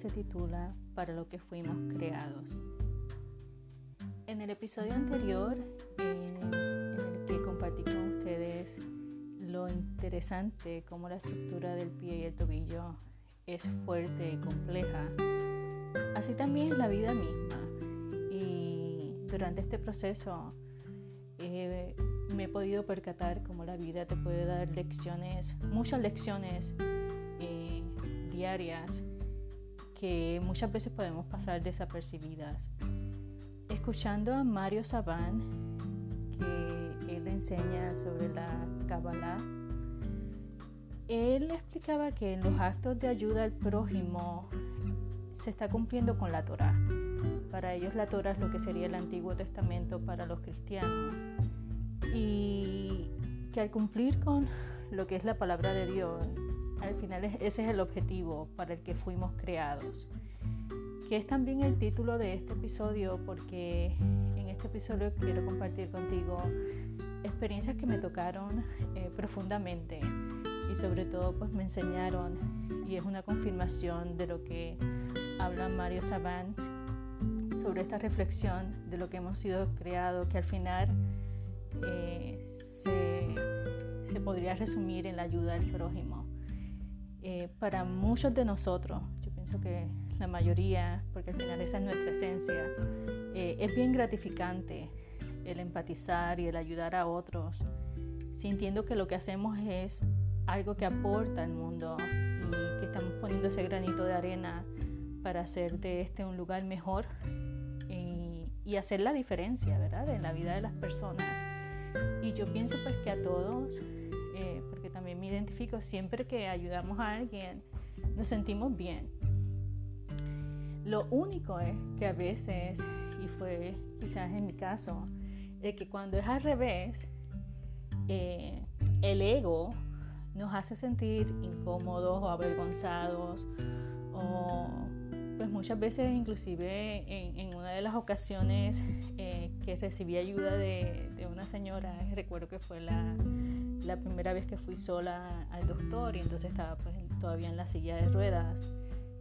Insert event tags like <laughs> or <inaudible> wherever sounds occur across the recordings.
se titula Para lo que fuimos creados. En el episodio anterior, en el que compartí con ustedes lo interesante como la estructura del pie y el tobillo es fuerte y compleja, así también es la vida misma. Y durante este proceso eh, me he podido percatar cómo la vida te puede dar lecciones, muchas lecciones eh, diarias que muchas veces podemos pasar desapercibidas. Escuchando a Mario Saban, que él enseña sobre la Kabbalah, él explicaba que en los actos de ayuda al prójimo se está cumpliendo con la Torah. Para ellos la Torah es lo que sería el Antiguo Testamento para los cristianos. Y que al cumplir con lo que es la palabra de Dios, al final ese es el objetivo para el que fuimos creados. Que es también el título de este episodio porque en este episodio quiero compartir contigo experiencias que me tocaron eh, profundamente y sobre todo pues me enseñaron y es una confirmación de lo que habla Mario Saban sobre esta reflexión de lo que hemos sido creados, que al final eh, se, podría resumir en la ayuda al prójimo. Eh, para muchos de nosotros, yo pienso que la mayoría, porque al final esa es nuestra esencia, eh, es bien gratificante el empatizar y el ayudar a otros, sintiendo que lo que hacemos es algo que aporta al mundo y que estamos poniendo ese granito de arena para hacer de este un lugar mejor y, hacer la diferencia, ¿verdad?, en la vida de las personas. Y yo pienso pues que a todos, identifico, siempre que ayudamos a alguien, nos sentimos bien. Lo único es que a veces, y fue quizás en mi caso, es que cuando es al revés, eh, el ego nos hace sentir incómodos o avergonzados o pues muchas veces inclusive en, una de las ocasiones eh, que recibí ayuda de, una señora, recuerdo que fue la, la, primera vez que fui sola al doctor y entonces estaba pues, todavía en la silla de ruedas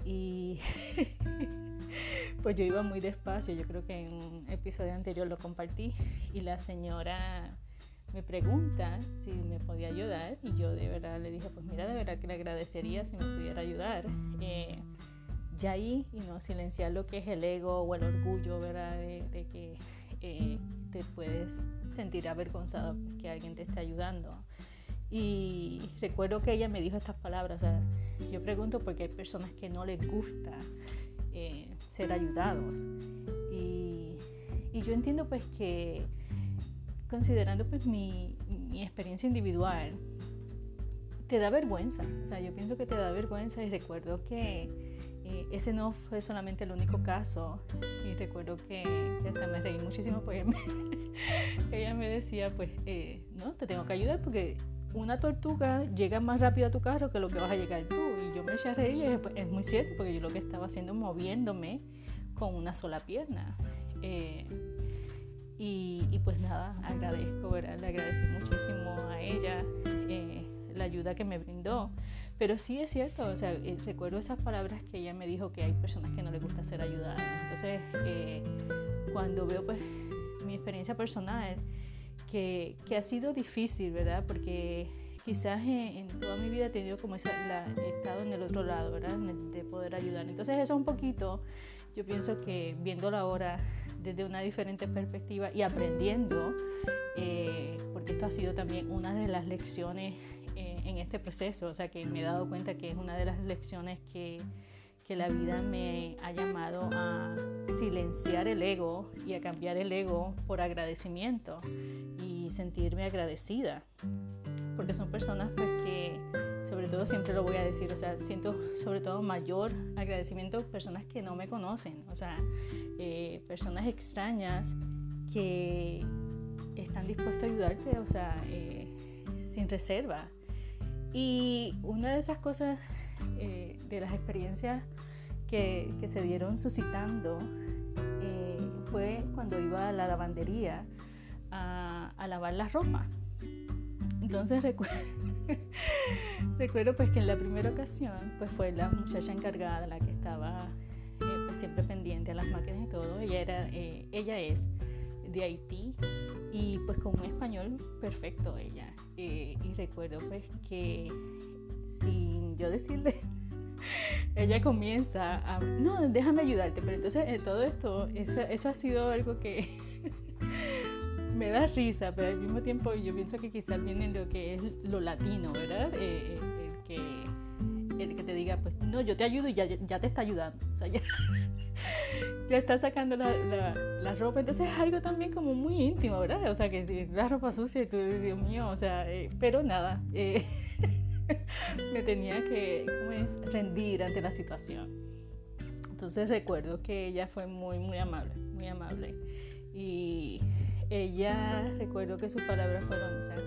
y <laughs> pues yo iba muy despacio, yo creo que en un episodio anterior lo compartí y la señora me pregunta si me podía ayudar y yo de verdad le dije, pues mira, de verdad que le agradecería si me pudiera ayudar. Eh, ya ahí y no silenciar lo que es el ego o el orgullo, ¿verdad? De, que eh, te puedes sentir avergonzado que alguien te esté ayudando. Y recuerdo que ella me dijo estas palabras, yo pregunto porque hay personas que no les gusta eh, ser ayudados. Y, y, yo entiendo pues que considerando pues mi, mi experiencia individual, te da vergüenza. O sea, yo pienso que te da vergüenza y recuerdo que eh, ese no fue solamente el único caso y recuerdo que, hasta me reí muchísimo porque <laughs> ella me decía, pues, eh, no, te tengo que ayudar porque una tortuga llega más rápido a tu carro que lo que vas a llegar tú. Y yo me eché a reír y es, muy cierto porque yo lo que estaba haciendo moviéndome con una sola pierna. Eh, y, y, pues nada, agradezco, ¿verdad? Le agradecí muchísimo a ella la ayuda que me brindó. Pero sí es cierto, o sea, eh, recuerdo esas palabras que ella me dijo que hay personas que no les gusta ser ayudadas. Entonces, eh, cuando veo pues mi experiencia personal, que, que, ha sido difícil, ¿verdad? Porque quizás en, toda mi vida he tenido como esa, la, he estado en el otro lado, ¿verdad? De poder ayudar. Entonces eso un poquito, yo pienso que viéndolo ahora desde una diferente perspectiva y aprendiendo, eh, porque esto ha sido también una de las lecciones en este proceso, o sea que me he dado cuenta que es una de las lecciones que, que la vida me ha llamado a silenciar el ego y a cambiar el ego por agradecimiento y sentirme agradecida, porque son personas pues que sobre todo siempre lo voy a decir, o sea, siento sobre todo mayor agradecimiento personas que no me conocen, o sea, eh, personas extrañas que están dispuestas a ayudarte, o sea, eh, sin reserva. Y una de esas cosas, eh, de las experiencias que, que se dieron suscitando, eh, fue cuando iba a la lavandería a, a lavar la ropa. Entonces recuerdo, <laughs> recuerdo pues que en la primera ocasión pues fue la muchacha encargada la que estaba eh, pues, siempre pendiente a las máquinas y todo. Ella, era, eh, ella es de Haití y pues con un español perfecto ella. Eh, y recuerdo pues que sin yo decirle, <laughs> ella comienza a, no, déjame ayudarte, pero entonces todo esto, eso, eso ha sido algo que <laughs> me da risa, pero al mismo tiempo yo pienso que quizás viene lo que es lo latino, ¿verdad? Eh, eh, que, que te diga, pues no, yo te ayudo y ya, ya te está ayudando. O sea, ya, <laughs> ya está sacando la, la, ropa. Entonces es algo también como muy íntimo, ¿verdad? O sea, que la ropa sucia y tú, Dios mío, o sea, eh, pero nada. <laughs> me tenía que ¿cómo es? rendir ante la situación. Entonces recuerdo que ella fue muy, muy amable, muy amable. Y ella, recuerdo que sus palabras fueron, o sea,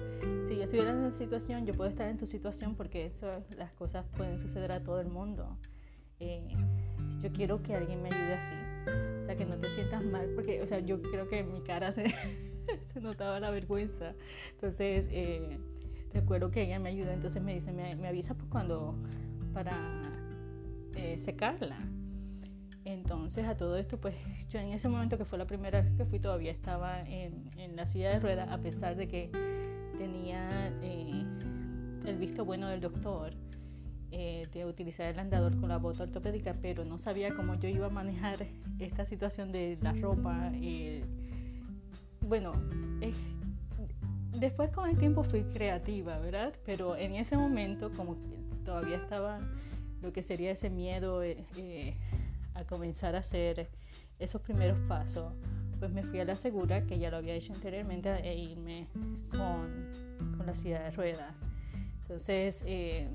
si yo estuviera en esa situación, yo puedo estar en tu situación porque eso, las cosas pueden suceder a todo el mundo. Eh, yo quiero que alguien me ayude así, o sea, que no te sientas mal, porque, o sea, yo creo que en mi cara se, <laughs> se notaba la vergüenza. Entonces, eh, recuerdo que ella me ayudó, entonces me dice, me, me avisa pues cuando, para eh, secarla. Entonces a todo esto, pues <laughs> yo en ese momento que fue la primera vez que fui todavía estaba en, en la silla de ruedas, a pesar de que tenía eh, el visto bueno del doctor eh, de utilizar el andador con la bota ortopédica, pero no sabía cómo yo iba a manejar <laughs> esta situación de la ropa. Eh, bueno, después con el tiempo fui creativa, ¿verdad? Pero en ese momento, como todavía estaba lo que sería ese miedo a comenzar a hacer esos primeros pasos, pues me fui a la segura, que ya lo había hecho anteriormente, e irme con, con la silla de ruedas. Entonces, eh,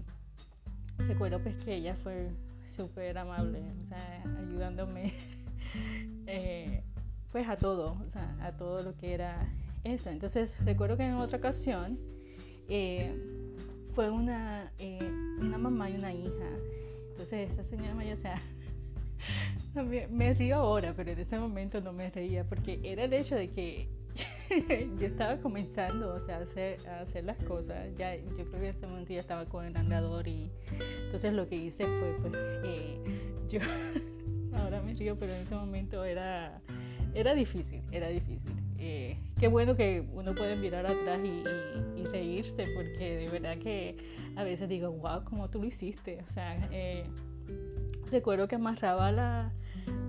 recuerdo pues que ella fue súper amable, o sea, ayudándome <laughs> eh, pues a todo, o sea, a todo lo que era eso. Entonces, recuerdo que en otra ocasión eh, fue una, una mamá y una hija. Entonces, esa señora mayor, o sea, me río ahora, pero en ese momento no me reía porque era el hecho de que <laughs> yo estaba comenzando o sea, a, hacer, a hacer las cosas. Ya, yo creo que en ese momento ya estaba con el andador y entonces lo que hice fue, pues, eh, yo <laughs> ahora me río, pero en ese momento era, era difícil, era difícil. Eh, qué bueno que uno puede mirar atrás y, reírse porque de verdad que a veces digo, wow, ¿cómo tú lo hiciste? O sea, eh, recuerdo que amarraba la,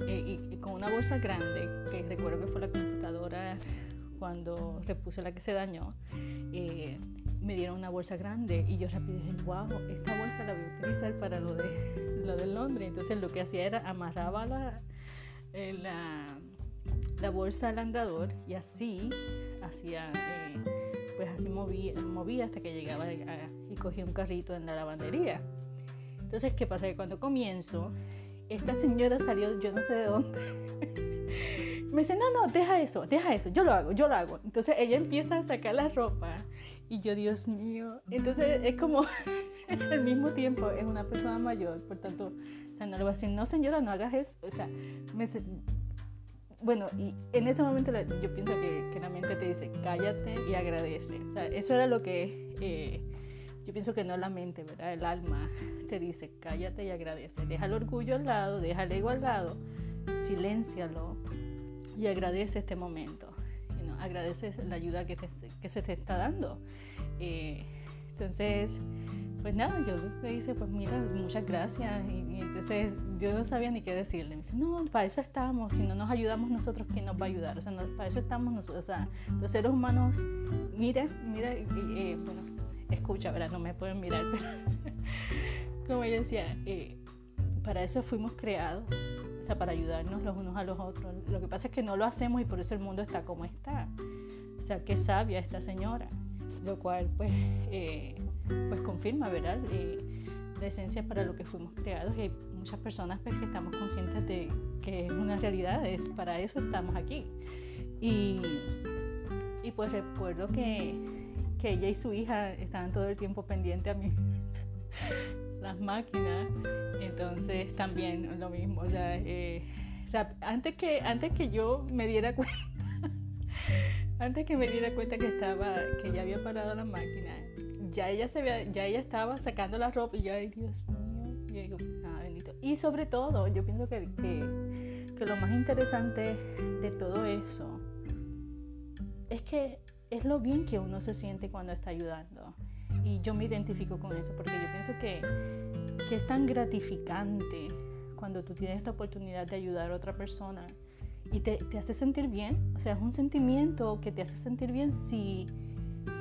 eh, y, con una bolsa grande, que recuerdo que fue la computadora cuando repuse la que se dañó, eh, me dieron una bolsa grande y yo rápido dije, wow, esta bolsa la voy a utilizar para lo de, <laughs> lo de Londres. Entonces lo que hacía era amarraba la, eh, la, bolsa al andador y así hacía, pues así movía, movía hasta que llegaba y cogía un carrito en la lavandería. Entonces, ¿qué pasa? Que cuando comienzo, esta señora salió, yo no sé de dónde. <laughs> Me dice, no, no, deja eso, deja eso, yo lo hago, yo lo hago. Entonces ella empieza a sacar la ropa y yo, Dios mío. Entonces es como, <laughs> al mismo tiempo, es una persona mayor, por tanto, o sea, no le voy a decir, no señora, no hagas eso. O sea, me, bueno, y en ese momento yo pienso que, que, la mente te dice, cállate y agradece. O sea, eso era lo que eh, yo pienso que no la mente, ¿verdad? El alma te dice, cállate y agradece. Deja el orgullo al lado, deja el ego al lado, siléncialo y agradece este momento. ¿no? Agradece la ayuda que, que, se te está dando. Eh, entonces, pues nada, yo le dice, pues mira, muchas gracias. Y, entonces yo no sabía ni qué decirle. Me dice, no, para eso estamos. Si no nos ayudamos nosotros, ¿quién nos va a ayudar? O sea, para eso estamos nosotros. O sea, los seres humanos, mira, mira, eh, bueno, escucha, ¿verdad? No me pueden mirar, pero <laughs> como ella decía, eh, para eso fuimos creados, o sea, para ayudarnos los unos a los otros. Lo que pasa es que no lo hacemos y por eso el mundo está como está. O sea, qué sabia esta señora, lo cual pues, eh, pues confirma, ¿verdad? Eh, la esencia para lo que fuimos creados y hay muchas personas pues, que estamos conscientes de que es una realidad, es, para eso estamos aquí. Y, y pues recuerdo que que ella y su hija estaban todo el tiempo pendientes a mí, <laughs> las máquinas. Entonces también lo mismo, o sea, eh, antes, que, antes que yo me diera cuenta, <laughs> antes que me diera cuenta que estaba, que ya había parado la máquina, ya ella se había, ya ella estaba sacando la ropa y yo, ay Dios mío, y, digo, ah, bendito. y sobre todo, yo pienso que, que, que lo más interesante de todo eso es que es lo bien que uno se siente cuando está ayudando. Y yo me identifico con eso porque yo pienso que, que es tan gratificante cuando tú tienes la oportunidad de ayudar a otra persona y te, te, hace sentir bien. O sea, es un sentimiento que te hace sentir bien si,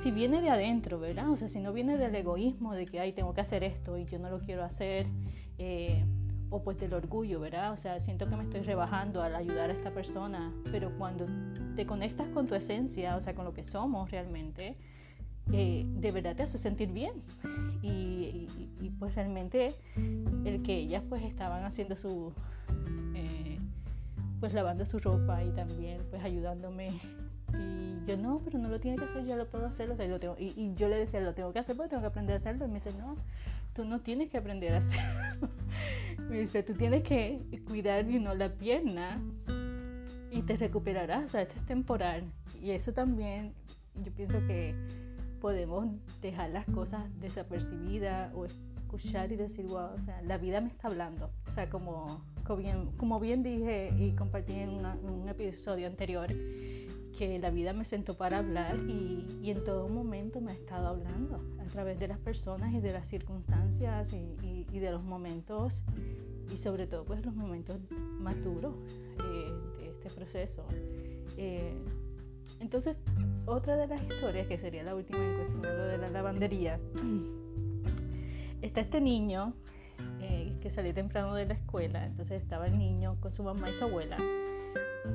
si viene de adentro, ¿verdad? O sea, si no viene del egoísmo de que, ay, tengo que hacer esto y yo no lo quiero hacer. Eh, o pues del orgullo, ¿verdad? O sea, siento que me estoy rebajando al ayudar a esta persona, pero cuando te conectas con tu esencia, o sea, con lo que somos realmente, eh, de verdad te hace sentir bien. Y, pues realmente el que ellas pues estaban haciendo su, eh, pues lavando su ropa y también pues ayudándome. Y yo no, pero no lo tiene que hacer, ya lo puedo hacer. O sea, lo tengo, y, y, yo le decía, lo tengo que hacer porque tengo que aprender a hacerlo. Y me dice, no, tú no tienes que aprender a hacerlo. <laughs> me dice, tú tienes que cuidar no la pierna y te recuperarás. O sea, esto es temporal. Y eso también, yo pienso que podemos dejar las cosas desapercibidas o escuchar y decir, wow, o sea, la vida me está hablando. O sea, como, como, bien, como bien dije y compartí en, un episodio anterior, que la vida me sentó para hablar y, y, en todo momento me ha estado hablando a través de las personas y de las circunstancias y, y, de los momentos y sobre todo pues los momentos más duros eh, este proceso. Eh, entonces, otra de las historias, que sería la última en cuestión de la lavandería, <clears throat> está este niño eh, que salió temprano de la escuela, entonces estaba el niño con su mamá y su abuela,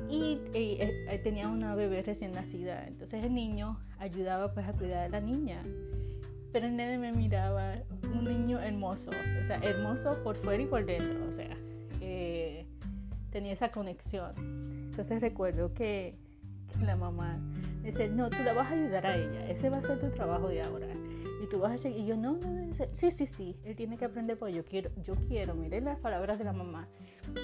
y, eh, tenía una bebé recién nacida, entonces el niño ayudaba pues a cuidar a la niña, pero el nene me miraba, un niño hermoso, o sea, hermoso por fuera y por dentro, o sea, eh, tenía esa conexión. Entonces recuerdo que la mamá dice, no, tú la vas a ayudar a ella, ese va a ser tu trabajo de ahora. Y tú vas a seguir, y yo, no, no, sí, sí, sí, él tiene que aprender, porque yo quiero, yo quiero, mire las palabras de la mamá,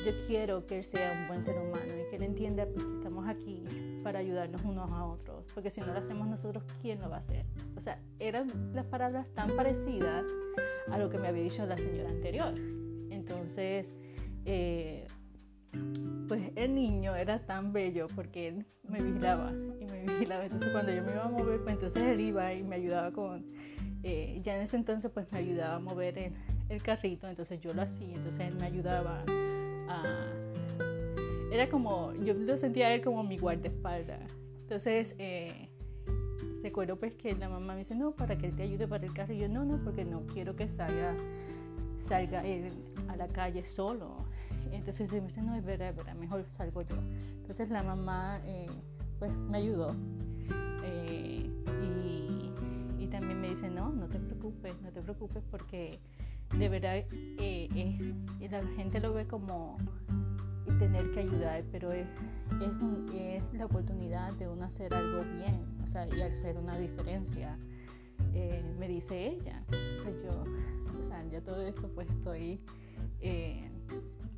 yo quiero que él sea un buen ser humano y que él entienda pues, que estamos aquí para ayudarnos unos a otros, porque si no lo hacemos nosotros, ¿quién lo va a hacer? O sea, eran las palabras tan parecidas a lo que me había dicho la señora anterior. Entonces, eh, pues el niño era tan bello porque él me vigilaba y me <laughs> vigilaba. Entonces cuando yo me iba a mover, pues entonces él iba y me ayudaba con, eh, ya en ese entonces pues me ayudaba a mover el, carrito, entonces yo lo hacía, entonces él me ayudaba a... Era como, yo lo sentía él como mi guardaespaldas. Entonces, eh, recuerdo pues que la mamá me dice, no, para que él te ayude para el carro. Y yo, no, no, porque no quiero que salga, salga él a la calle solo. Entonces me dice, no, es verdad, mejor salgo yo. Entonces la mamá eh, pues me ayudó eh, y, también me dice, no, no te preocupes, no te preocupes porque de verdad eh, la gente lo ve como tener que ayudar, pero es, es, es, la oportunidad de uno hacer algo bien, o sea, y hacer una diferencia, me dice ella. Entonces yo, o sea, yo todo esto pues estoy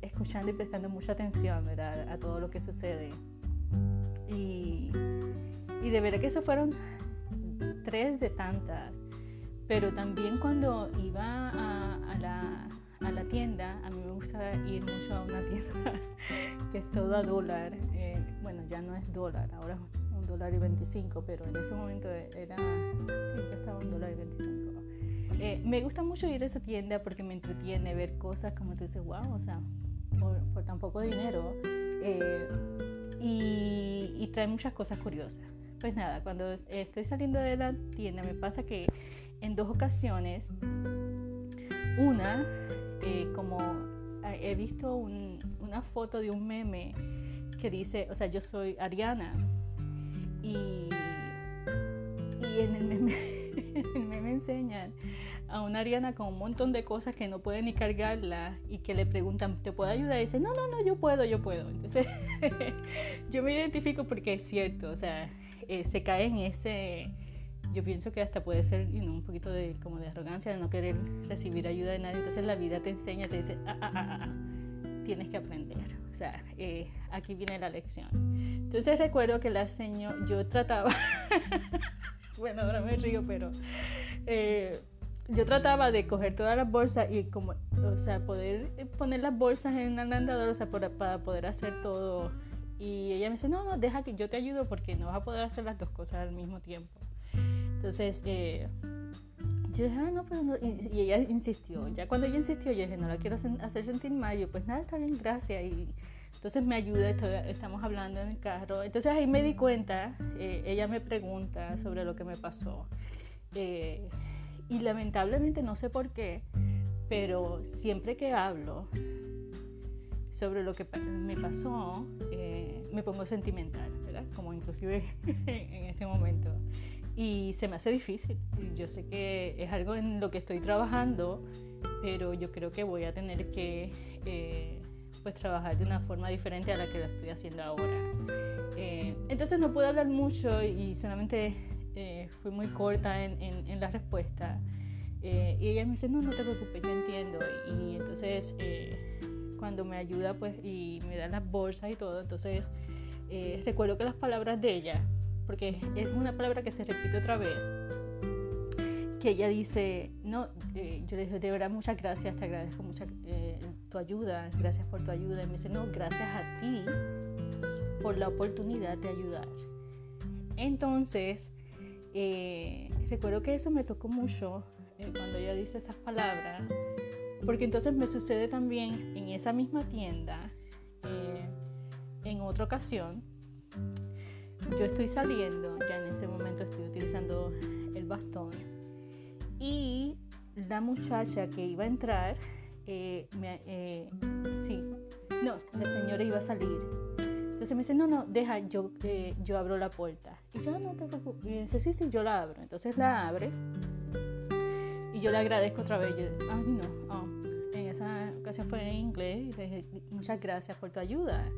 escuchando y prestando mucha atención a todo lo que sucede. Y, y de verdad que eso fueron tres de tantas. Pero también cuando iba a, a, la, a la, tienda, a mí me gusta ir mucho a una <laughs> tienda que es toda dólar. Eh, bueno, ya no es dólar, ahora es un dólar y 25, pero en ese momento era, sí, ya estaba un dólar y 25. Eh, me gusta mucho ir a esa tienda porque me entretiene ver cosas como tú dices, wow, o sea, por, tan poco dinero eh, y, trae muchas cosas curiosas. Pues nada, cuando estoy saliendo de la tienda me pasa que en dos ocasiones, una, eh, como he visto una foto de un meme que dice, o sea, yo soy Ariana y, y en el meme, <laughs> el meme enseñan a una Ariana con un montón de cosas que no puede ni cargarla y que le preguntan, ¿te puedo ayudar? Y dice, no, no, no, yo puedo, yo puedo. Entonces, <laughs> yo me identifico porque es cierto, o sea, eh, se cae en ese, yo pienso que hasta puede ser un poquito de, como de arrogancia, de no querer recibir ayuda de nadie. Entonces la vida te enseña, te dice, ah, ah, ah, ah tienes que aprender. O sea, eh, aquí viene la lección. Entonces recuerdo que la señora, yo trataba, <laughs> bueno, ahora me río, pero eh, yo trataba de coger todas las bolsas y como, o sea, poder poner las bolsas en el andador, o sea, para poder hacer todo. Y ella me dice, no, no, deja que yo te ayudo porque no vas a poder hacer las dos cosas al mismo tiempo. Entonces, eh, yo dije, ah, no, pero no. Y, ella insistió. Ya cuando ella insistió, yo dije, no la quiero hacer sentir mal. Yo, pues nada, está bien, gracias. Y entonces me ayuda, estamos hablando en el carro. Entonces ahí me di cuenta, eh, ella me pregunta sobre lo que me pasó. Eh, y lamentablemente no sé por qué, pero siempre que hablo sobre lo que me pasó, eh, me pongo sentimental, ¿verdad? Como inclusive <laughs> en este momento. Y se me hace difícil. Yo sé que es algo en lo que estoy trabajando, pero yo creo que voy a tener que eh, pues trabajar de una forma diferente a la que lo estoy haciendo ahora. Eh, entonces no puedo hablar mucho y solamente eh, fui muy corta en, en, la respuesta. Eh, y ella me dice, no, no te preocupes, yo entiendo. Y entonces eh, cuando me ayuda pues y me da las bolsas y todo, entonces recuerdo que las palabras de ella, porque es una palabra que se repite otra vez, que ella dice, no, yo le dije, de verdad muchas gracias, te agradezco mucho tu ayuda, gracias por tu ayuda. Y me dice, no, gracias a ti por la oportunidad de ayudar. Entonces, eh, recuerdo que eso me tocó mucho eh, cuando ella dice esas palabras, porque entonces me sucede también en esa misma tienda, eh, en otra ocasión, yo estoy saliendo, ya en ese momento estoy utilizando el bastón, y la muchacha que iba a entrar, me, sí, no, la señora iba a salir entonces me dice, no, no, deja, yo, eh, yo abro la puerta. Y yo, ah, no te preocupes. Y dice, sí, sí, yo la abro. Entonces la abre y yo le agradezco otra vez. Yo, ay, no, oh". en esa ocasión fue en inglés. Y le dije, muchas gracias por tu ayuda.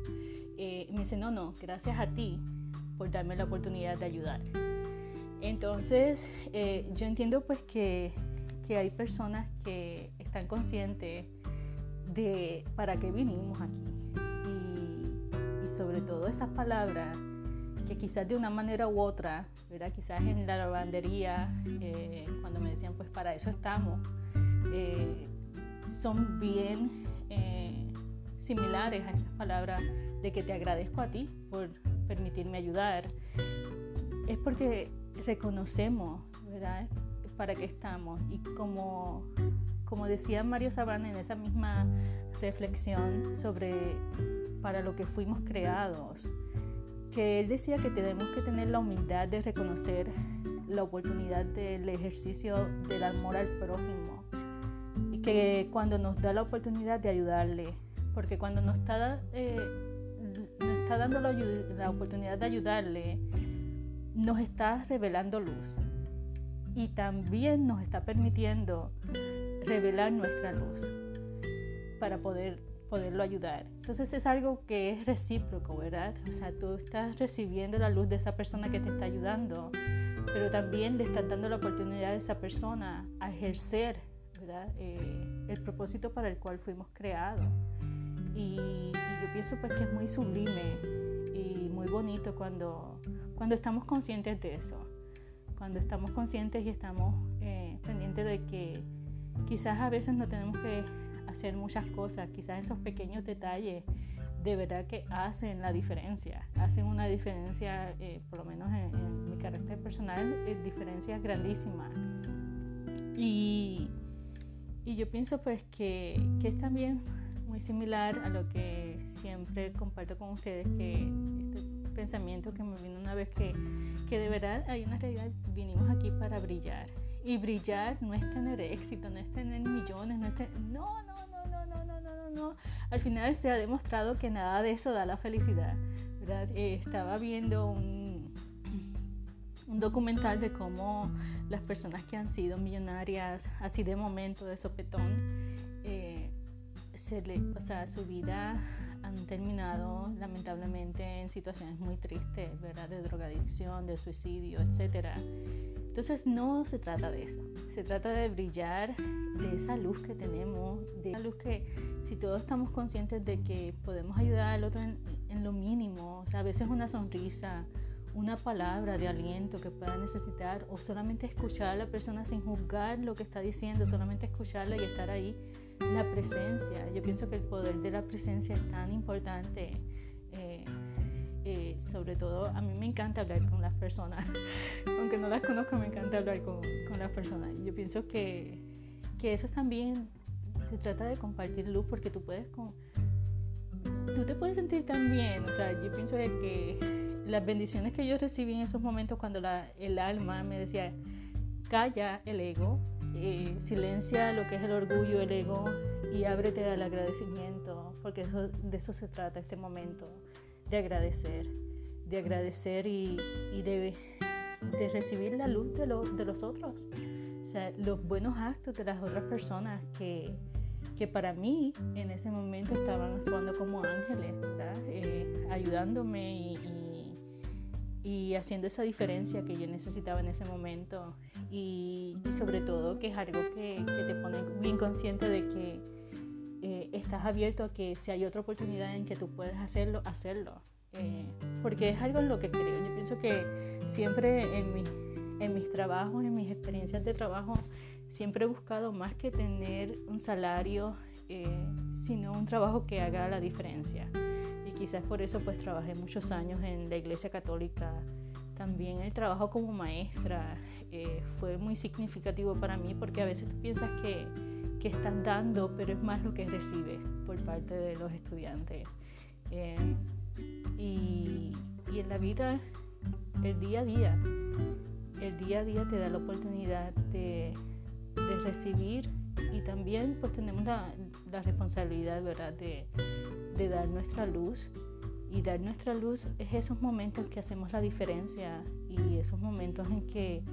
Eh, me dice, no, no, gracias a ti por darme la oportunidad de ayudar. Entonces, eh, yo entiendo pues que, que hay personas que están conscientes de para qué vinimos aquí sobre todo esas palabras que quizás de una manera u otra, ¿verdad? quizás en la lavandería, eh, cuando me decían, pues para eso estamos, eh, son bien eh, similares a estas palabras de que te agradezco a ti por permitirme ayudar. Es porque reconocemos, ¿verdad? Para qué estamos. Y como, como decía Mario Sabana en esa misma reflexión sobre para lo que fuimos creados, que él decía que tenemos que tener la humildad de reconocer la oportunidad del ejercicio del amor al prójimo. Y que cuando nos da la oportunidad de ayudarle, porque cuando nos está, eh, nos está dando la, la oportunidad de ayudarle, nos está revelando luz. Y también nos está permitiendo revelar nuestra luz para poder poderlo ayudar. Entonces es algo que es recíproco, ¿verdad? O sea, tú estás recibiendo la luz de esa persona que te está ayudando, pero también le estás dando la oportunidad a esa persona a ejercer, ¿verdad? Eh, el propósito para el cual fuimos creados. Y, yo pienso pues que es muy sublime y muy bonito cuando, cuando estamos conscientes de eso, cuando estamos conscientes y estamos eh, pendientes de que quizás a veces no tenemos que hacer muchas cosas, quizás esos pequeños detalles de verdad que hacen la diferencia, hacen una diferencia, eh, por lo menos en, mi carácter personal, eh, diferencias grandísimas. Y, y, yo pienso pues que, que, es también muy similar a lo que siempre comparto con ustedes, que este pensamiento que me vino una vez que, que de verdad hay una realidad, vinimos aquí para brillar y brillar no es tener éxito, no es tener millones, no es No, no, no, no, no, no, no, no. Al final se ha demostrado que nada de eso da la felicidad. ¿verdad? Eh, estaba viendo un, un documental de cómo las personas que han sido millonarias, así de momento, de sopetón, eh, se le, o sea, su vida han terminado lamentablemente en situaciones muy tristes, ¿verdad? De drogadicción, de suicidio, etcétera. Entonces no se trata de eso, se trata de brillar, de esa luz que tenemos, de esa luz que si todos estamos conscientes de que podemos ayudar al otro en, lo mínimo, a veces una sonrisa, una palabra de aliento que pueda necesitar o solamente escuchar a la persona sin juzgar lo que está diciendo, solamente escucharla y estar ahí. La presencia, yo pienso que el poder de la presencia es tan importante. Eh, sobre todo, a mí me encanta hablar con las personas, <laughs> aunque no las conozco, me encanta hablar con, con las personas. Yo pienso que, que eso también se trata de compartir luz porque tú puedes con, tú te puedes sentir tan bien, o sea, yo pienso que las bendiciones que yo recibí en esos momentos cuando el alma me decía, calla el ego, eh, silencia lo que es el orgullo, el ego y ábrete al agradecimiento, porque eso, de eso se trata este momento, de agradecer, de agradecer y, y de, recibir la luz de, de los otros, o sea, los buenos actos de las otras personas que, que para mí en ese momento estaban actuando como ángeles, eh, ayudándome y, y haciendo esa diferencia que yo necesitaba en ese momento. Y, sobre todo que es algo que, te pone bien consciente de que eh, estás abierto a que si hay otra oportunidad en que tú puedes hacerlo, hacerlo. Eh, porque es algo en lo que creo. Yo pienso que siempre en, mi, en mis trabajos, en mis experiencias de trabajo, siempre he buscado más que tener un salario, eh, sino un trabajo que haga la diferencia quizás por eso pues trabajé muchos años en la iglesia católica. También el trabajo como maestra eh, fue muy significativo para mí porque a veces tú piensas que, que estás dando, pero es más lo que recibes por parte de los estudiantes. Eh, y, y en la vida, el día a día, el día a día te da la oportunidad de, de recibir y también pues tenemos la, la responsabilidad, ¿verdad?, de, de dar nuestra luz. Y dar nuestra luz es esos momentos que hacemos la diferencia y esos momentos en que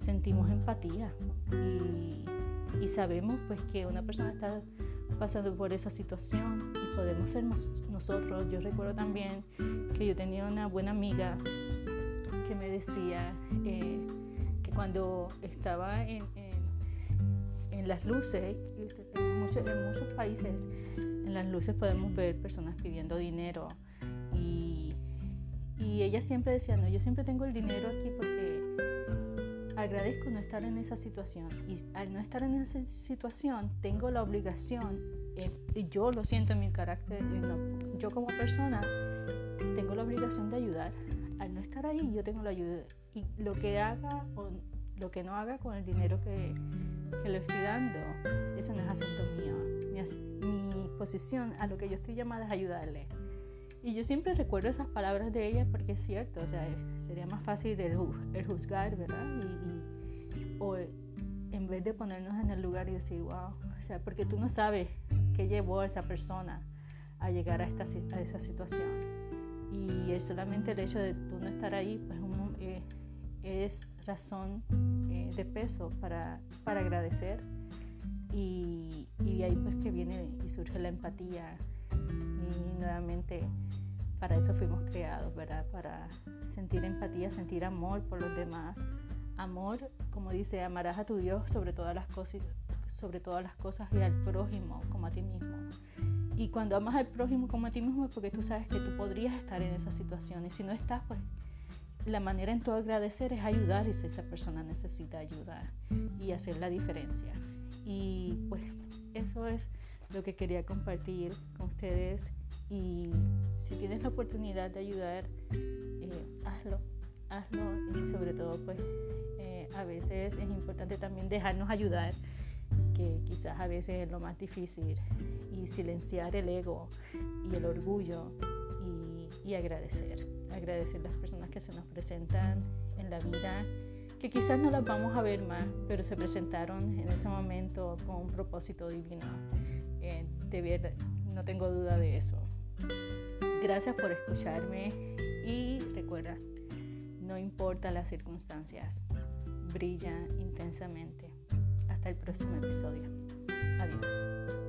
sentimos empatía y, y sabemos pues que una persona está pasando por esa situación y podemos ser nosotros. Yo recuerdo también que yo tenía una buena amiga que me decía eh, que cuando estaba en, en, las luces, en muchos, en muchos países en las luces podemos ver personas pidiendo dinero y, y ella siempre decía, no, yo siempre tengo el dinero aquí porque agradezco no estar en esa situación y al no estar en esa situación tengo la obligación, eh, y yo lo siento en mi carácter, yo como persona tengo la obligación de ayudar. Al no estar ahí yo tengo la ayuda y lo que haga o lo que no haga con el dinero que, que le estoy dando, eso no es asunto mío. Mi, posición a lo que yo estoy llamada es ayudarle. Y yo siempre recuerdo esas palabras de ella porque es cierto, o sea, sería más fácil el, juzgar, ¿verdad? Y, o en vez de ponernos en el lugar y decir, wow, o sea, porque tú no sabes qué llevó a esa persona a llegar a, esta, a esa situación. Y solamente el hecho de tú no estar ahí, pues eh, es razón eh, de peso para, para agradecer y, y ahí pues que viene y surge la empatía y nuevamente para eso fuimos creados, ¿verdad? Para sentir empatía, sentir amor por los demás. Amor, como dice, amarás a tu Dios sobre todas las cosas, sobre todas las cosas y al prójimo como a ti mismo. Y cuando amas al prójimo como a ti mismo es porque tú sabes que tú podrías estar en esa situación y si no estás, pues la manera en tu agradecer es ayudar y si esa persona necesita ayuda y hacer la diferencia. Y pues eso es lo que quería compartir con ustedes y si tienes la oportunidad de ayudar, eh, hazlo, hazlo y sobre todo pues eh, a veces es importante también dejarnos ayudar, que quizás a veces es lo más difícil y silenciar el ego y el orgullo y, y agradecer, agradecer las personas que se nos presentan en la vida que quizás no las vamos a ver más, pero se presentaron en ese momento con un propósito divino. Eh, de no tengo duda de eso. Gracias por escucharme y recuerda, no importa las circunstancias, brilla intensamente. Hasta el próximo episodio. Adiós.